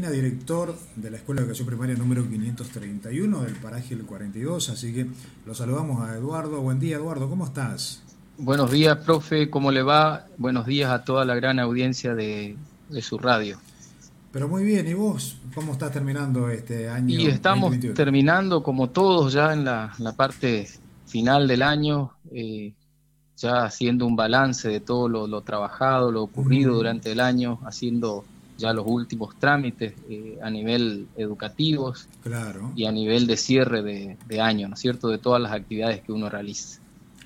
Molina, director de la Escuela de Educación Primaria número 531 del paraje El 42, así que lo saludamos a Eduardo. Buen día, Eduardo, ¿cómo estás? Buenos días, profe, ¿cómo le va? Buenos días a toda la gran audiencia de, su radio. Pero muy bien, ¿y vos cómo estás terminando este año? Y estamos terminando como todos ya en la, parte final del año, eh, ya haciendo un balance de todo lo, trabajado, lo ocurrido durante el año, haciendo ya los últimos trámites eh, a nivel educativos claro. y a nivel de cierre de, de, año, ¿no es cierto?, de todas las actividades que uno realiza.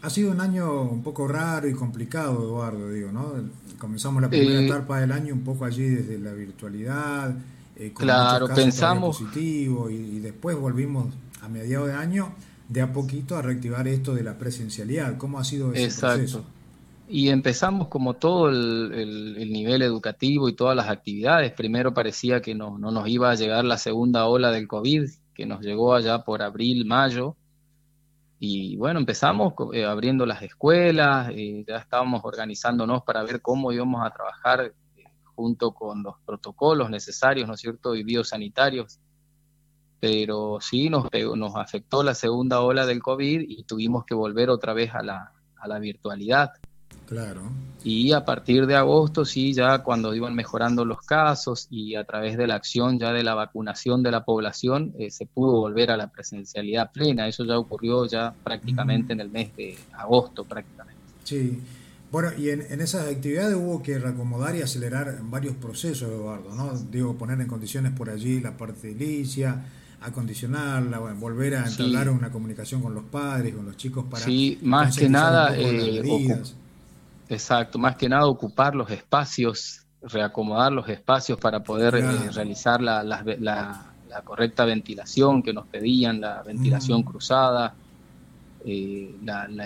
Ha sido un año un poco raro y complicado, Eduardo, digo, ¿no? Comenzamos la primera eh, etapa del año un poco allí desde la virtualidad, eh, con claro, pensamos positivo y, y después volvimos a mediados de año de a poquito a reactivar esto de la presencialidad. ¿Cómo ha sido ese Exacto. proceso? Y empezamos como todo el, nivel educativo y todas las actividades. Primero parecía que no, no, nos iba a llegar la segunda ola del COVID, que nos llegó allá por abril, mayo. Y bueno, empezamos eh, abriendo las escuelas, eh, ya estábamos organizándonos para ver cómo íbamos a trabajar eh, junto con los protocolos necesarios, ¿no es cierto?, y biosanitarios pero sí nos, nos afectó la segunda ola del COVID y tuvimos que volver otra vez a la virtualidad. Claro. Y a partir de agosto, sí, ya cuando iban mejorando los casos y a través de la acción ya de la vacunación de la población, eh, se pudo volver a la presencialidad plena. Eso ya ocurrió ya prácticamente en el mes de agosto, prácticamente. Sí. Bueno, y en, en, esas actividades hubo que reacomodar y acelerar varios procesos, Eduardo, ¿no? Digo, poner en condiciones por allí la parte edilicia, acondicionarla, volver a entablar una comunicación con los padres, con los chicos para... Sí, más que nada... Eh, exacto, más que nada ocupar los espacios, reacomodar los espacios para poder eh, realizar la, la, correcta ventilación que nos pedían, la ventilación cruzada. Eh,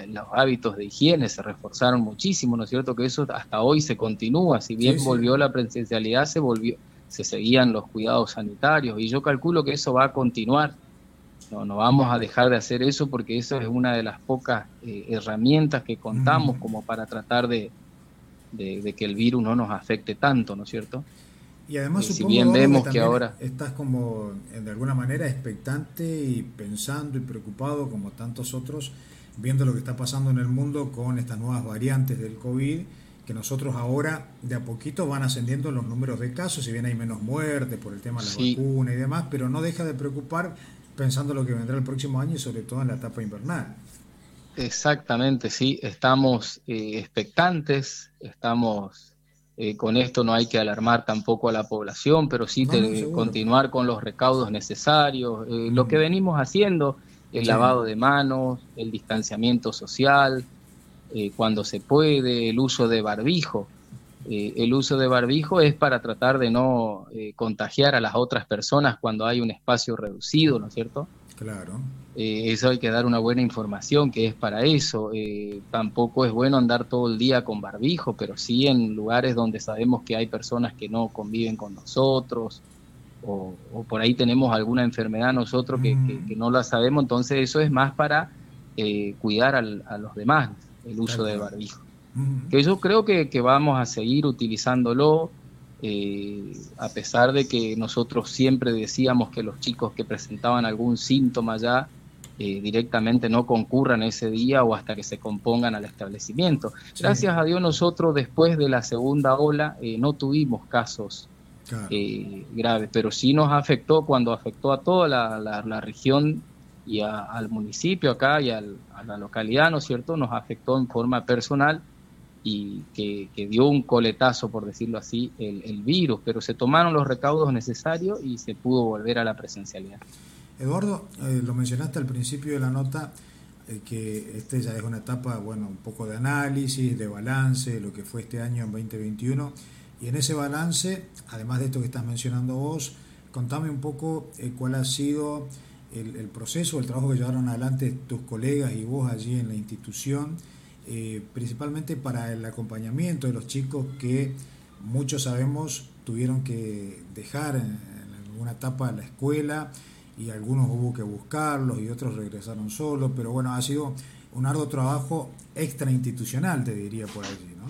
los hábitos de higiene se reforzaron muchísimo, ¿no es cierto? Que eso hasta hoy se continúa, si bien volvió la presencialidad, se volvió, se seguían los cuidados sanitarios y yo calculo que eso va a continuar. No, no vamos a dejar de hacer eso porque eso es una de las pocas eh, herramientas que contamos como para tratar de, de, que el virus no nos afecte tanto, ¿no es cierto? Y además, eh, si bien vemos que, ahora estás como eh, de alguna manera expectante y pensando y preocupado como tantos otros, viendo lo que está pasando en el mundo con estas nuevas variantes del COVID que nosotros ahora de a poquito van ascendiendo los números de casos, si bien hay menos muerte por el tema de la vacuna y demás, pero no deja de preocupar pensando lo que vendrá el próximo año y sobre todo en la etapa invernal. Exactamente, sí, estamos eh, expectantes, estamos eh, con esto no hay que alarmar tampoco a la población, pero sí continuar con los recaudos necesarios, eh, lo que venimos haciendo, el lavado de manos, el distanciamiento social, cuando se puede, el uso de barbijo. Eh, el uso de barbijo es para tratar de no eh, contagiar a las otras personas cuando hay un espacio reducido, ¿no es cierto? Claro. eso hay que dar una buena información que es para eso. tampoco es bueno andar todo el día con barbijo, pero sí en lugares donde sabemos que hay personas que no conviven con nosotros o, por ahí tenemos alguna enfermedad nosotros que, mm. no la sabemos, entonces eso es más para cuidar a los demás el uso de barbijo. Que yo creo que, vamos a seguir utilizándolo, eh, a pesar de que nosotros siempre decíamos que los chicos que presentaban algún síntoma ya eh, directamente no concurran ese día o hasta que se compongan al establecimiento. Gracias a Dios nosotros después de la segunda ola eh, no tuvimos casos graves, pero sí nos afectó cuando afectó a toda la región y al municipio acá y a la localidad, ¿no es cierto?, nos afectó en forma personal y que, dio un coletazo, por decirlo así, el, virus, pero se tomaron los recaudos necesarios y se pudo volver a la presencialidad. Eduardo, eh, lo mencionaste al principio de la nota, eh, que este ya es una etapa, bueno, un poco de análisis, de balance, lo que fue este año en 2021, y en ese balance, además de esto que estás mencionando vos, contame un poco eh, cuál ha sido el, proceso, el trabajo que llevaron adelante tus colegas y vos allí en la institución, eh, principalmente para el acompañamiento de los chicos que muchos sabemos tuvieron que dejar en, alguna etapa la escuela y algunos hubo que buscarlos y otros regresaron solos, pero bueno, ha sido un arduo trabajo extra institucional, te diría por allí, ¿no?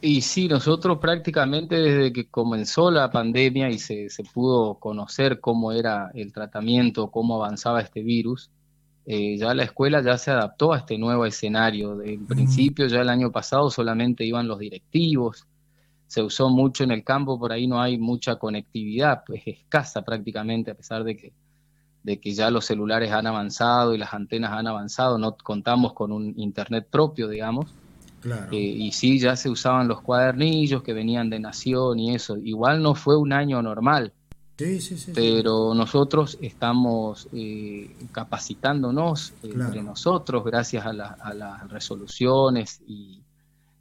Y sí, nosotros prácticamente desde que comenzó la pandemia y se, se pudo conocer cómo era el tratamiento, cómo avanzaba este virus, eh, ya la escuela ya se adaptó a este nuevo escenario. En principio, ya el año pasado solamente iban los directivos, se usó mucho en el campo, por ahí no hay mucha conectividad, pues escasa prácticamente, a pesar de que, de que ya los celulares han avanzado y las antenas han avanzado, no contamos con un internet propio, digamos. Eh, y sí, ya se usaban los cuadernillos que venían de Nación y eso. Igual no fue un año normal pero nosotros estamos eh, capacitándonos eh, entre nosotros gracias a, las resoluciones y,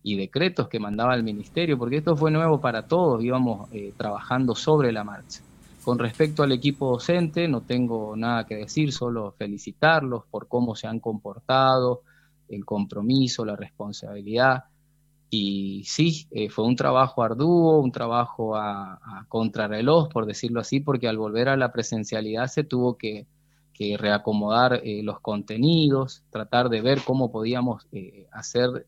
decretos que mandaba el ministerio, porque esto fue nuevo para todos, íbamos eh, trabajando sobre la marcha. Con respecto al equipo docente, no tengo nada que decir, solo felicitarlos por cómo se han comportado, el compromiso, la responsabilidad. Y sí, eh, fue un trabajo arduo, un trabajo a, contrarreloj, por decirlo así, porque al volver a la presencialidad se tuvo que, reacomodar eh, los contenidos, tratar de ver cómo podíamos eh, hacer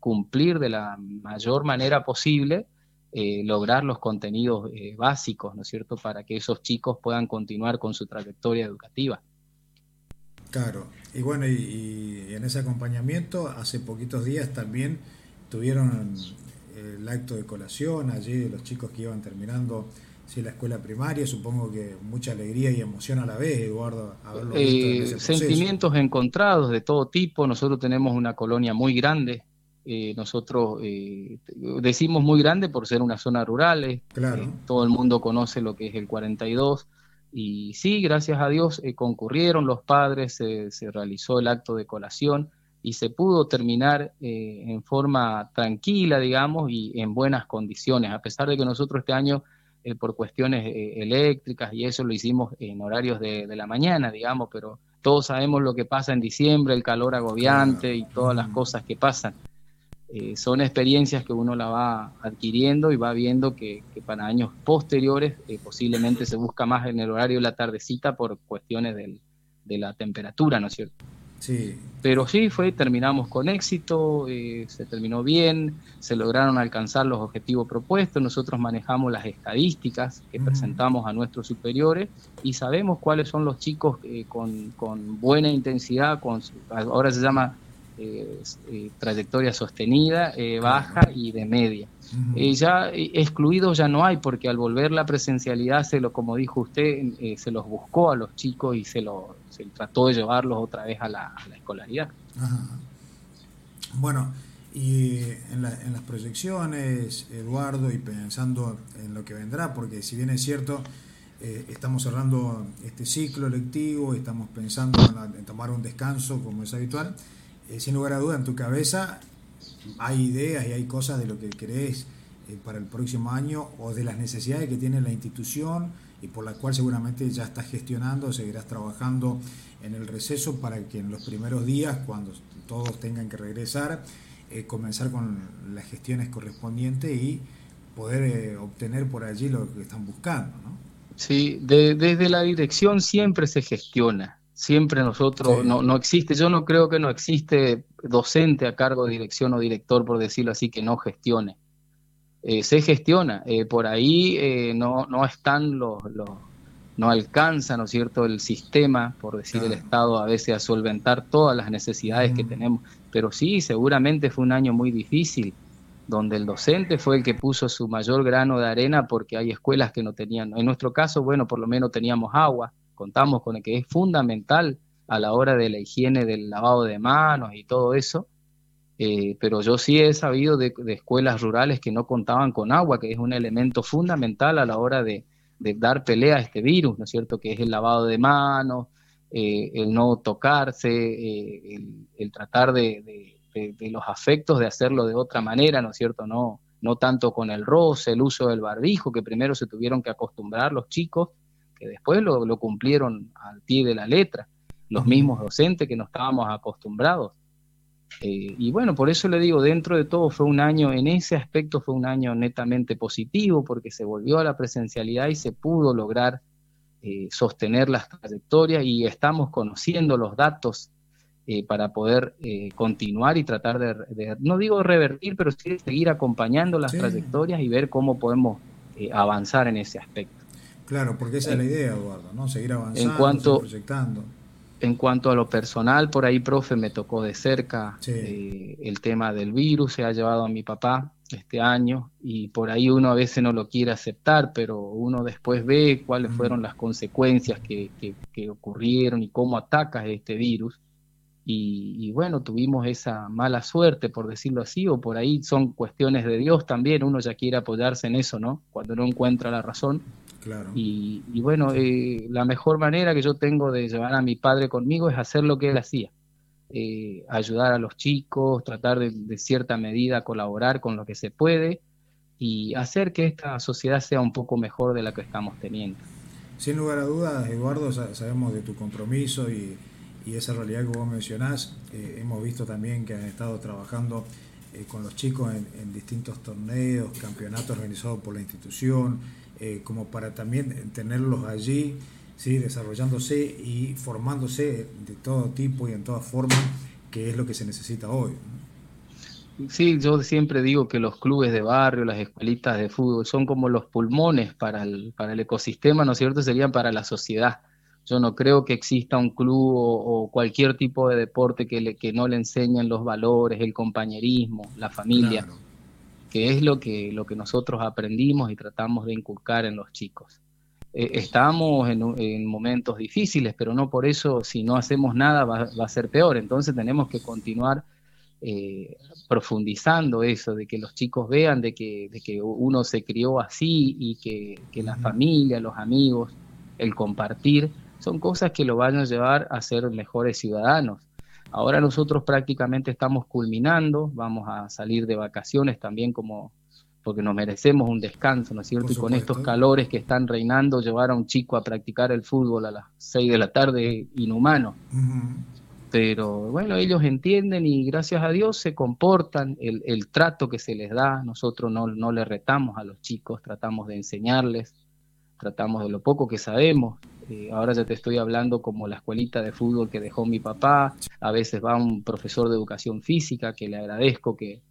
cumplir de la mayor manera posible, lograr los contenidos básicos, ¿no es cierto?, para que esos chicos puedan continuar con su trayectoria educativa. Claro, y bueno, y en ese acompañamiento, hace poquitos días también tuvieron el acto de colación allí, los chicos que iban terminando sí, la escuela primaria, supongo que mucha alegría y emoción a la vez, Eduardo, haberlo visto Sentimientos encontrados de todo tipo, nosotros tenemos una colonia muy grande, eh, nosotros eh, decimos muy grande por ser una zona rural, eh, claro. todo el mundo conoce lo que es el 42, y sí, gracias a Dios concurrieron los padres, se realizó el acto de colación, y se pudo terminar eh, en forma tranquila, digamos, y en buenas condiciones, a pesar de que nosotros este año, eh, por cuestiones eh, eléctricas y eso lo hicimos en horarios de, la mañana, digamos, pero todos sabemos lo que pasa en diciembre, el calor agobiante y todas las cosas que pasan. son experiencias que uno la va adquiriendo y va viendo que, para años posteriores posiblemente se busca más en el horario de la tardecita por cuestiones de la temperatura, ¿no es cierto? Pero sí, fue, terminamos con éxito, eh, se terminó bien, se lograron alcanzar los objetivos propuestos, nosotros manejamos las estadísticas que presentamos a nuestros superiores y sabemos cuáles son los chicos eh, con, con, buena intensidad, con ahora se llama eh, trayectoria sostenida, baja y de media. ya excluidos ya no hay, porque al volver la presencialidad, se lo, como dijo usted, se los buscó a los chicos y se los se trató de llevarlos otra vez a la, escolaridad. Bueno, y en, las proyecciones, Eduardo, y pensando en lo que vendrá, porque si bien es cierto, eh, estamos cerrando este ciclo lectivo, estamos pensando en, tomar un descanso como es habitual, eh, sin lugar a duda en tu cabeza hay ideas y hay cosas de lo que crees eh, para el próximo año o de las necesidades que tiene la institución y por la cual seguramente ya estás gestionando, seguirás trabajando en el receso para que en los primeros días, cuando todos tengan que regresar, eh, comenzar con las gestiones correspondientes y poder eh, obtener por allí lo que están buscando. ¿no? Sí, desde la dirección siempre se gestiona, siempre nosotros, no, no existe, yo no creo que no existe docente a cargo de dirección o director, por decirlo así, que no gestione. Eh, se gestiona. Eh, por ahí eh, no, no están los, los, no alcanza, ¿no es cierto?, el sistema, por decir el Estado, a veces a solventar todas las necesidades que tenemos. Pero sí, seguramente fue un año muy difícil, donde el docente fue el que puso su mayor grano de arena porque hay escuelas que no tenían. En nuestro caso, bueno, por lo menos teníamos agua, contamos con el que es fundamental a la hora de la higiene del lavado de manos y todo eso eh, pero yo sí he sabido de, escuelas rurales que no contaban con agua, que es un elemento fundamental a la hora de, dar pelea a este virus, ¿no es cierto? Que es el lavado de manos, eh, el no tocarse, eh, el, tratar de, los afectos de hacerlo de otra manera, ¿no es cierto? No, no tanto con el roce, el uso del barbijo, que primero se tuvieron que acostumbrar los chicos, que después lo, lo cumplieron al pie de la letra, los mismos docentes que no estábamos acostumbrados. Eh, y bueno, por eso le digo, dentro de todo fue un año, en ese aspecto fue un año netamente positivo, porque se volvió a la presencialidad y se pudo lograr eh, sostener las trayectorias y estamos conociendo los datos eh, para poder eh, continuar y tratar de, no digo revertir, pero sí seguir acompañando las trayectorias y ver cómo podemos avanzar en ese aspecto. Claro, porque esa es la idea, Eduardo, ¿no? Seguir avanzando, en cuanto, proyectando. En cuanto a lo personal, por ahí, profe, me tocó de cerca el tema del virus, se ha llevado a mi papá, este año y por ahí uno a veces no lo quiere aceptar, pero uno después ve cuáles fueron las consecuencias que, que, ocurrieron y cómo ataca este virus. Y, bueno, tuvimos esa mala suerte, por decirlo así, o por ahí son cuestiones de Dios también, uno ya quiere apoyarse en eso, ¿no? Cuando no encuentra la razón. Claro. Y, y bueno, eh, la mejor manera que yo tengo de llevar a mi padre conmigo es hacer lo que él hacía eh, ayudar a los chicos, tratar de, cierta medida colaborar con lo que se puede y hacer que esta sociedad sea un poco mejor de la que estamos teniendo. Sin lugar a dudas, Eduardo, sabemos de tu compromiso y, esa realidad que vos mencionás. Eh, hemos visto también que han estado trabajando eh, con los chicos en, distintos torneos, campeonatos organizados por la institución, como para también tenerlos allí ¿sí? desarrollándose y formándose de todo tipo y en todas formas, que es lo que se necesita hoy. Sí, yo siempre digo que los clubes de barrio, las escuelitas de fútbol son como los pulmones para el, para el ecosistema, ¿no es cierto? Serían para la sociedad. Yo no creo que exista un club o, cualquier tipo de deporte que, le, que no le enseñen los valores, el compañerismo, la familia, que es lo que, lo que nosotros aprendimos y tratamos de inculcar en los chicos. Eh, estamos en, momentos difíciles, pero no por eso si no hacemos nada va, a ser peor. Entonces tenemos que continuar eh, profundizando eso, de que los chicos vean de que, de que uno se crió así y que, que, la familia, los amigos, el compartir, son cosas que lo van a llevar a ser mejores ciudadanos. Ahora nosotros prácticamente estamos culminando, vamos a salir de vacaciones también como porque nos merecemos un descanso, ¿no es cierto? Y con estos calores que están reinando, llevar a un chico a practicar el fútbol a las 6 de la tarde inhumano. Pero bueno, ellos entienden y gracias a Dios se comportan, el, el trato que se les da, nosotros no, no le retamos a los chicos, tratamos de enseñarles, tratamos de lo poco que sabemos. Eh, ahora ya te estoy hablando como la escuelita de fútbol que dejó mi papá, a veces va un profesor de educación física que le agradezco que,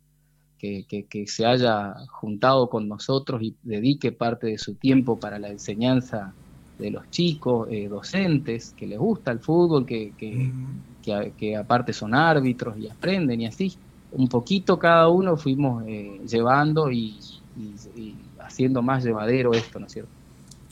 que, se haya juntado con nosotros y dedique parte de su tiempo para la enseñanza de los chicos, eh, docentes, que les gusta el fútbol, que, que, aparte son árbitros y aprenden y así. Un poquito cada uno fuimos eh, llevando y, y, haciendo más llevadero esto, ¿no es cierto?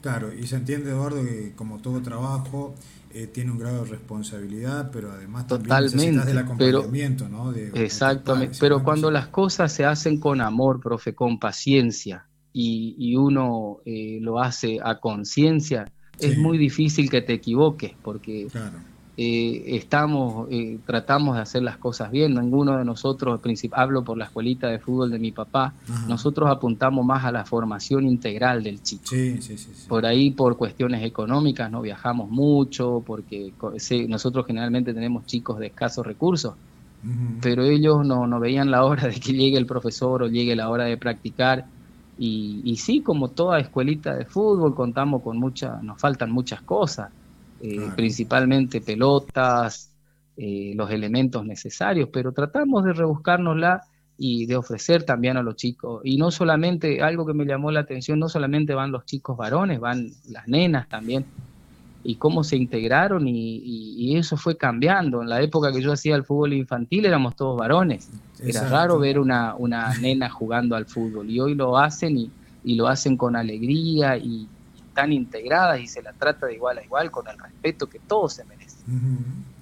Claro, y se entiende, Eduardo, que como todo trabajo, eh, tiene un grado de responsabilidad, pero además también Totalmente, del acompañamiento, ¿no? exactamente, pero cuando las cosas se hacen con amor, profe, con paciencia, y, uno eh, lo hace a conciencia, es muy difícil que te equivoques, porque claro eh, estamos, eh, tratamos de hacer las cosas bien. Ninguno de nosotros, hablo por la escuelita de fútbol de mi papá, nosotros apuntamos más a la formación integral del chico. por ahí, por cuestiones económicas, no viajamos mucho, porque nosotros generalmente tenemos chicos de escasos recursos. Pero ellos no, no veían la hora de que llegue el profesor o llegue la hora de practicar. Y, y sí, como toda escuelita de fútbol, contamos con muchas, nos faltan muchas cosas eh, principalmente pelotas, eh, los elementos necesarios, pero tratamos de rebuscárnosla y de ofrecer también a los chicos. Y no solamente, algo que me llamó la atención, no solamente van los chicos varones, van las nenas también, y cómo se integraron y, eso fue cambiando. En la época que yo hacía el fútbol infantil éramos todos varones. Era raro ver una, una nena jugando al fútbol y hoy lo hacen y, y lo hacen con alegría y, tan integradas y se la trata de igual a igual con el respeto que todos se merecen.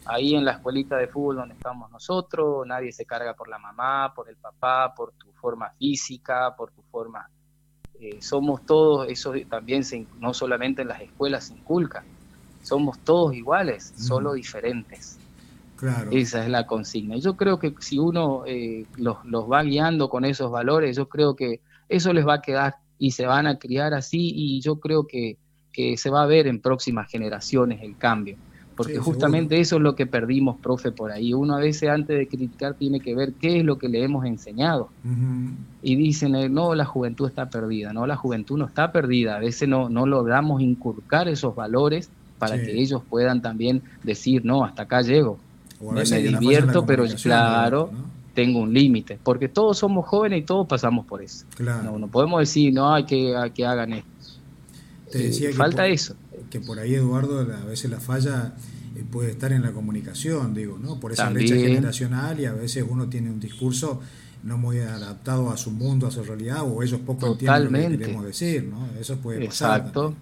Ahí en la escuelita de fútbol donde estamos nosotros, nadie se carga por la mamá, por el papá, por tu forma física, por tu forma... Eh, somos todos, eso también se, no solamente en las escuelas se inculca, somos todos iguales, solo diferentes. Claro. Esa es la consigna. Yo creo que si uno eh, los, los va guiando con esos valores, yo creo que eso les va a quedar y se van a criar así y yo creo que, se va a ver en próximas generaciones el cambio. Porque justamente eso es lo que perdimos, profe, por ahí. Uno a veces antes de criticar tiene que ver qué es lo que le hemos enseñado. Y dicen, eh, no, la juventud está perdida. No, la juventud no está perdida. A veces no, no logramos inculcar esos valores para que ellos puedan también decir, no, hasta acá llego. me, divierto, pero claro, tengo un límite, porque todos somos jóvenes y todos pasamos por eso. No, podemos decir, no, hay que, que hagan esto. Te decía falta eso. Que por ahí, Eduardo, a veces la falla eh, puede estar en la comunicación, digo, ¿no? Por esa brecha generacional y a veces uno tiene un discurso no muy adaptado a su mundo, a su realidad, o ellos poco entienden lo que queremos decir, ¿no? Eso puede pasar. Exacto.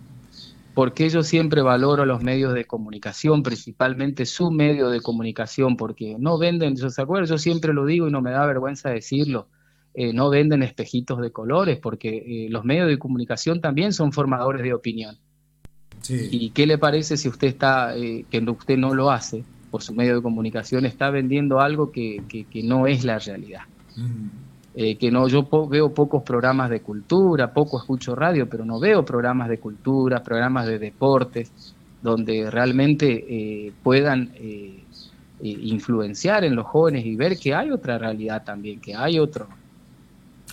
Porque yo siempre valoro los medios de comunicación, principalmente su medio de comunicación, porque no venden, yo se acuerdan, yo siempre lo digo y no me da vergüenza decirlo, eh, no venden espejitos de colores, porque eh, los medios de comunicación también son formadores de opinión. Sí. ¿Y qué le parece si usted está, eh, que usted no lo hace por su medio de comunicación, está vendiendo algo que, que, que no es la realidad? Eh, que no, yo veo pocos programas de cultura, poco escucho radio, pero no veo programas de cultura, programas de deportes, donde realmente eh, puedan eh, influenciar en los jóvenes y ver que hay otra realidad también, que hay otro,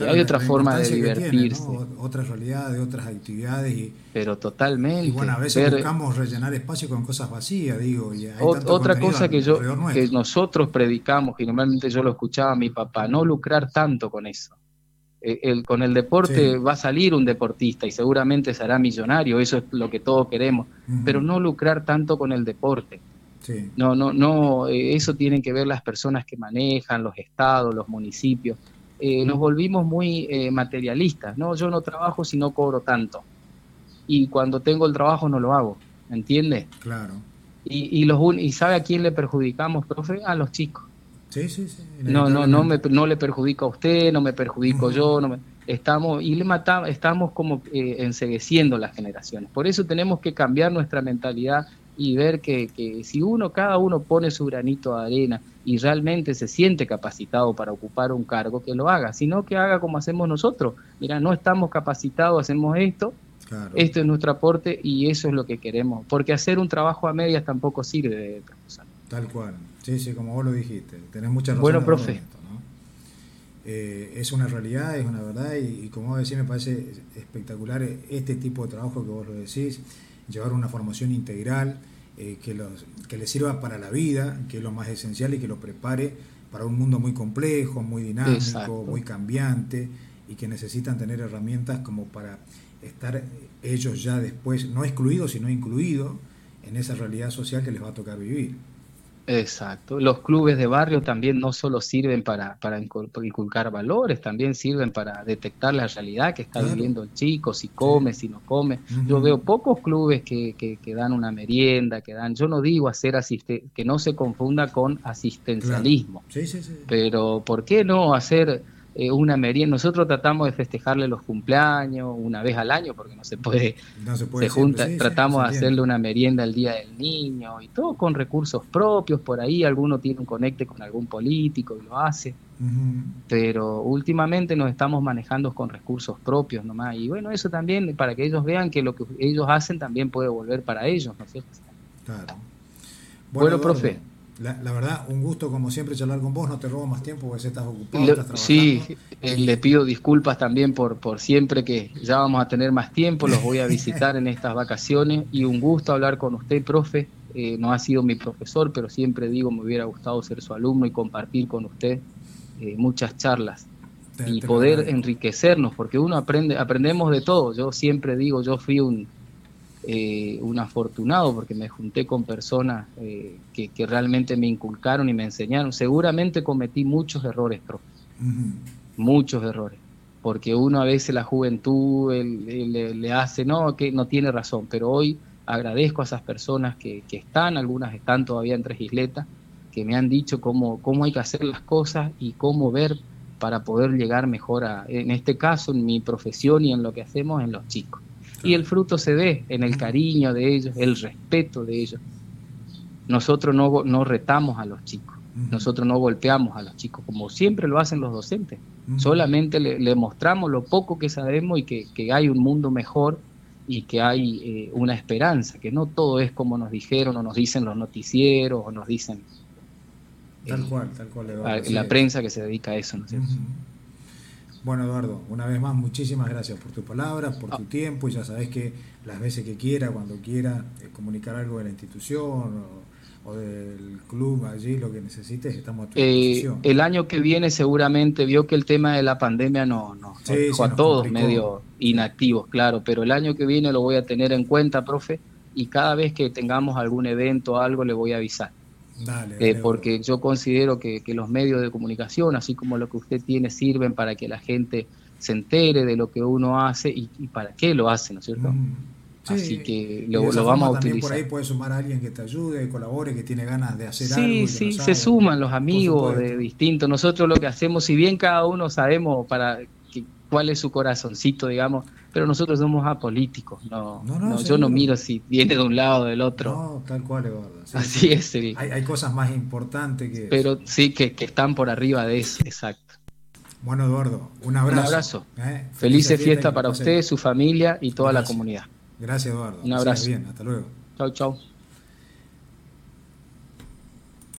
hay otra forma de divertirse. Otras realidades, otras actividades. Y, Pero totalmente. Y bueno, a veces buscamos rellenar espacio con cosas vacías, digo. otra cosa que, yo, que nosotros predicamos, y normalmente yo lo escuchaba a mi papá, no lucrar tanto con eso. E, el, con el deporte va a salir un deportista y seguramente será millonario, eso es lo que todos queremos, pero no lucrar tanto con el deporte. No, no, no, eh, eso tienen que ver las personas que manejan, los estados, los municipios eh, nos volvimos muy eh, materialistas, ¿no? Yo no trabajo si no cobro tanto. Y cuando tengo el trabajo no lo hago, ¿entiende? Claro. Y, y, los, y ¿sabe a quién le perjudicamos, profe? A los chicos. Sí, sí, sí. No, no, no, me, no le perjudico a usted, no me perjudico yo, no me, estamos y le matamos, estamos como eh, ensegueciendo las generaciones. Por eso tenemos que cambiar nuestra mentalidad y ver que, que si uno, cada uno pone su granito de arena y realmente se siente capacitado para ocupar un cargo, que lo haga, sino que haga como hacemos nosotros. Mira, no estamos capacitados, hacemos esto, esto es nuestro aporte y eso es lo que queremos, porque hacer un trabajo a medias tampoco sirve de Tal cual, sí, sí, como vos lo dijiste, tenés mucha razón. Bueno, profe. Eh, es una realidad, es una verdad y, como vos decís me parece espectacular este tipo de trabajo que vos lo decís, llevar una formación integral, eh, que, los, que le sirva para la vida, que es lo más esencial y que lo prepare para un mundo muy complejo, muy dinámico, muy cambiante y que necesitan tener herramientas como para estar ellos ya después, no excluidos, sino incluidos en esa realidad social que les va a tocar vivir. Exacto. Los clubes de barrio también no solo sirven para, para inculcar valores, también sirven para detectar la realidad que está viviendo el chico, si come, si no come. Yo veo pocos clubes que, que, que, dan una merienda, que dan, yo no digo hacer asiste que no se confunda con asistencialismo, sí, sí, sí. pero ¿por qué no hacer eh, una merienda. Nosotros tratamos de festejarle los cumpleaños una vez al año porque no se puede. se, junta, tratamos de hacerle una merienda el día del niño y todo con recursos propios. Por ahí alguno tiene un conecte con algún político y lo hace. Pero últimamente nos estamos manejando con recursos propios nomás. Y bueno, eso también para que ellos vean que lo que ellos hacen también puede volver para ellos, ¿no es cierto? Claro. Bueno, profe. La, verdad, un gusto como siempre charlar con vos, no te robo más tiempo porque estás ocupado. sí, eh, le pido disculpas también por, por siempre que ya vamos a tener más tiempo, los voy a visitar en estas vacaciones y un gusto hablar con usted, profe. Eh, no ha sido mi profesor, pero siempre digo, me hubiera gustado ser su alumno y compartir con usted eh, muchas charlas y poder enriquecernos, porque uno aprende, aprendemos de todo. Yo siempre digo, yo fui un, eh, un afortunado porque me junté con personas eh, que, realmente me inculcaron y me enseñaron. Seguramente cometí muchos errores. Muchos errores. Porque uno a veces la juventud le, hace, no, que no tiene razón, pero hoy agradezco a esas personas que, están, algunas están todavía en Tres Isletas, que me han dicho cómo, cómo hay que hacer las cosas y cómo ver para poder llegar mejor a, en este caso, en mi profesión y en lo que hacemos en los chicos. Y el fruto se ve en el cariño de ellos, el respeto de ellos. Nosotros no, no retamos a los chicos, nosotros no golpeamos a los chicos, como siempre lo hacen los docentes. Solamente le, mostramos lo poco que sabemos y que, hay un mundo mejor y que hay eh, una esperanza, que no todo es como nos dijeron o nos dicen los noticieros o nos dicen tal eh, cual, tal cual, la prensa que se dedica a eso, ¿no es cierto? Bueno, Eduardo, una vez más, muchísimas gracias por tus palabras, por tu ah. tiempo. Y ya sabes que las veces que quiera, cuando quiera, eh, comunicar algo de la institución o del club allí, lo que necesites, estamos a tu eh, El año que viene seguramente vio que el tema de la pandemia no, no, dejó a todos medio inactivos, claro, pero el año que viene lo voy a tener en cuenta, profe, y cada vez que tengamos algún evento o algo le voy a avisar. Dale, eh, porque yo considero que, los medios de comunicación, así como lo que usted tiene, sirven para que la gente se entere de lo que uno hace y, para qué lo hace, ¿no es cierto? Mm. Así que lo, vamos a utilizar. Por ahí puede sumar a alguien que te ayude, colabore, que tiene ganas de hacer algo. Sí, sí, se suman los amigos de distintos. Nosotros lo que hacemos, si bien cada uno sabemos para cuál es su corazoncito, digamos, pero nosotros somos apolíticos. No, no, yo no miro si viene de un lado o del otro. No, tal cual, Eduardo. Así es. Hay, hay, cosas más importantes que. Pero sí, que, que están por arriba de eso, exacto. Bueno, Eduardo, un abrazo. Un abrazo. ¿eh? Felices fiesta para usted, su familia y toda la comunidad. Gracias, Eduardo. Un abrazo. Bien, hasta luego. Chau, chau.